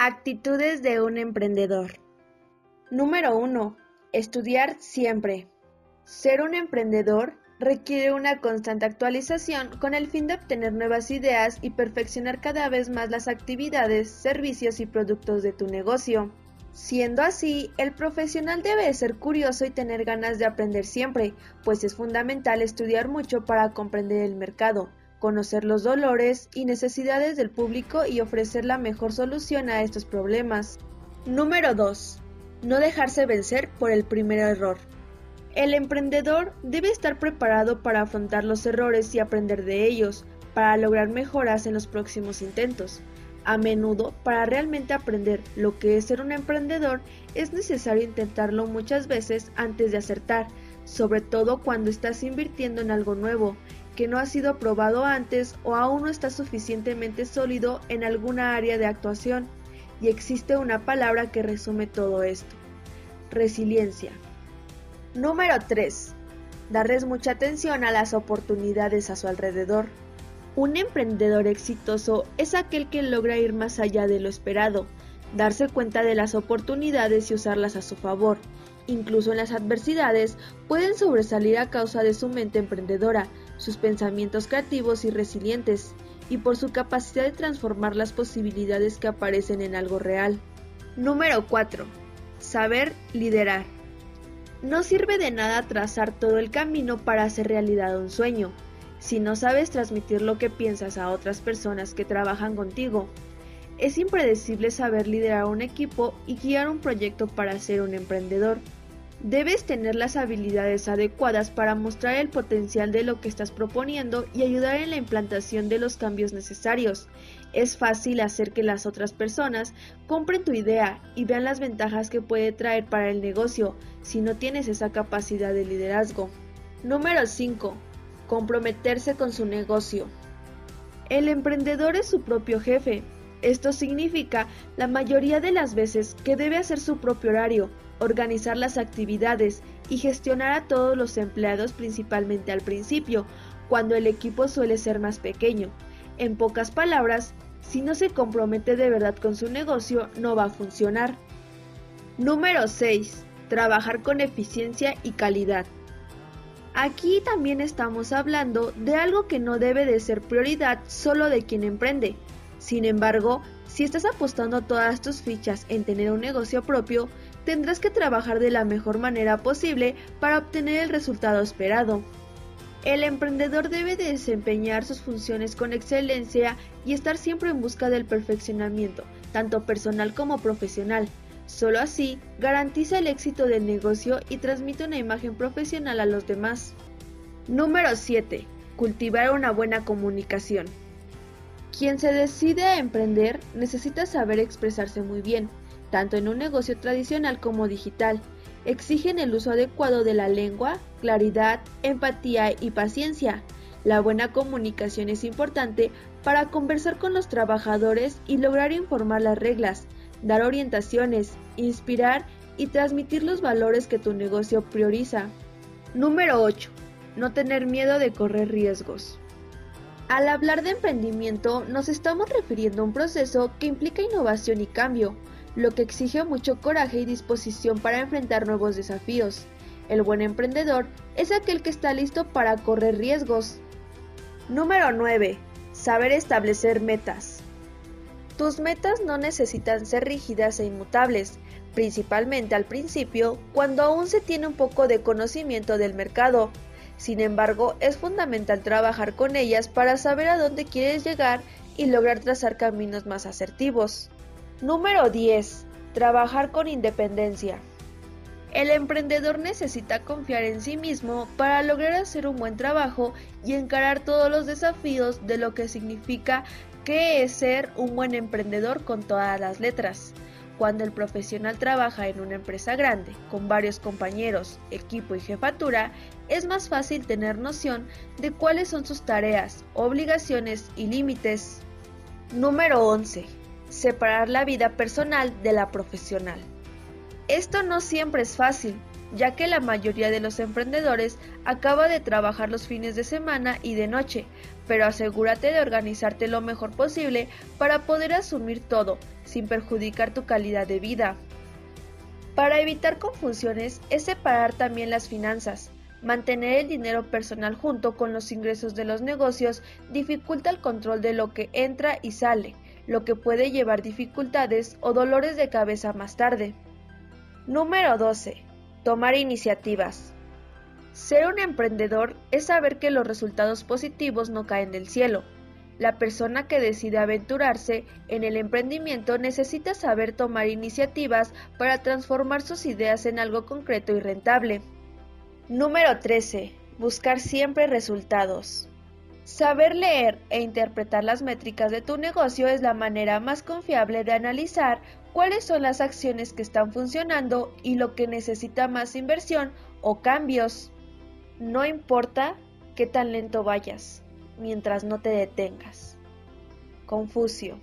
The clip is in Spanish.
Actitudes de un emprendedor. Número 1. Estudiar siempre. Ser un emprendedor requiere una constante actualización con el fin de obtener nuevas ideas y perfeccionar cada vez más las actividades, servicios y productos de tu negocio. Siendo así, el profesional debe ser curioso y tener ganas de aprender siempre, pues es fundamental estudiar mucho para comprender el mercado, conocer los dolores y necesidades del público y ofrecer la mejor solución a estos problemas. Número 2. No dejarse vencer por el primer error. El emprendedor debe estar preparado para afrontar los errores y aprender de ellos, para lograr mejoras en los próximos intentos. A menudo, para realmente aprender lo que es ser un emprendedor, es necesario intentarlo muchas veces antes de acertar, sobre todo cuando estás invirtiendo en algo nuevo, que no ha sido probado antes o aún no está suficientemente sólido en alguna área de actuación. Y existe una palabra que resume todo esto. Resiliencia. Número 3. Darles mucha atención a las oportunidades a su alrededor. Un emprendedor exitoso es aquel que logra ir más allá de lo esperado, darse cuenta de las oportunidades y usarlas a su favor. Incluso en las adversidades pueden sobresalir a causa de su mente emprendedora, sus pensamientos creativos y resilientes, y por su capacidad de transformar las posibilidades que aparecen en algo real. Número 4. Saber liderar. No sirve de nada trazar todo el camino para hacer realidad un sueño, si no sabes transmitir lo que piensas a otras personas que trabajan contigo. Es impredecible saber liderar un equipo y guiar un proyecto para ser un emprendedor. Debes tener las habilidades adecuadas para mostrar el potencial de lo que estás proponiendo y ayudar en la implantación de los cambios necesarios. Es fácil hacer que las otras personas compren tu idea y vean las ventajas que puede traer para el negocio si no tienes esa capacidad de liderazgo. Número 5. Comprometerse con su negocio. El emprendedor es su propio jefe. Esto significa la mayoría de las veces que debe hacer su propio horario, organizar las actividades y gestionar a todos los empleados principalmente al principio, cuando el equipo suele ser más pequeño. En pocas palabras, si no se compromete de verdad con su negocio, no va a funcionar. Número 6. Trabajar con eficiencia y calidad. Aquí también estamos hablando de algo que no debe de ser prioridad solo de quien emprende. Sin embargo, si estás apostando todas tus fichas en tener un negocio propio, tendrás que trabajar de la mejor manera posible para obtener el resultado esperado. El emprendedor debe desempeñar sus funciones con excelencia y estar siempre en busca del perfeccionamiento, tanto personal como profesional. Solo así garantiza el éxito del negocio y transmite una imagen profesional a los demás. Número 7. Cultivar una buena comunicación. Quien se decide a emprender necesita saber expresarse muy bien, tanto en un negocio tradicional como digital. Exigen el uso adecuado de la lengua, claridad, empatía y paciencia. La buena comunicación es importante para conversar con los trabajadores y lograr informar las reglas, dar orientaciones, inspirar y transmitir los valores que tu negocio prioriza. Número 8. No tener miedo de correr riesgos. Al hablar de emprendimiento nos estamos refiriendo a un proceso que implica innovación y cambio, lo que exige mucho coraje y disposición para enfrentar nuevos desafíos. El buen emprendedor es aquel que está listo para correr riesgos. Número 9. Saber establecer metas. Tus metas no necesitan ser rígidas e inmutables, principalmente al principio, cuando aún se tiene un poco de conocimiento del mercado. Sin embargo, es fundamental trabajar con ellas para saber a dónde quieres llegar y lograr trazar caminos más asertivos. Número 10. Trabajar con independencia. El emprendedor necesita confiar en sí mismo para lograr hacer un buen trabajo y encarar todos los desafíos de lo que significa que es ser un buen emprendedor con todas las letras. Cuando el profesional trabaja en una empresa grande, con varios compañeros, equipo y jefatura, es más fácil tener noción de cuáles son sus tareas, obligaciones y límites. Número 11 separar la vida personal de la profesional. Esto no siempre es fácil, ya que la mayoría de los emprendedores acaba de trabajar los fines de semana y de noche, pero asegúrate de organizarte lo mejor posible para poder asumir todo, sin perjudicar tu calidad de vida. Para evitar confusiones es separar también las finanzas. Mantener el dinero personal junto con los ingresos de los negocios dificulta el control de lo que entra y sale, lo que puede llevar dificultades o dolores de cabeza más tarde. Número 12. Tomar iniciativas. Ser un emprendedor es saber que los resultados positivos no caen del cielo. La persona que decide aventurarse en el emprendimiento necesita saber tomar iniciativas para transformar sus ideas en algo concreto y rentable. Número 13. Buscar siempre resultados. Saber leer e interpretar las métricas de tu negocio es la manera más confiable de analizar cuáles son las acciones que están funcionando y lo que necesita más inversión o cambios. No importa qué tan lento vayas, mientras no te detengas. Confucio.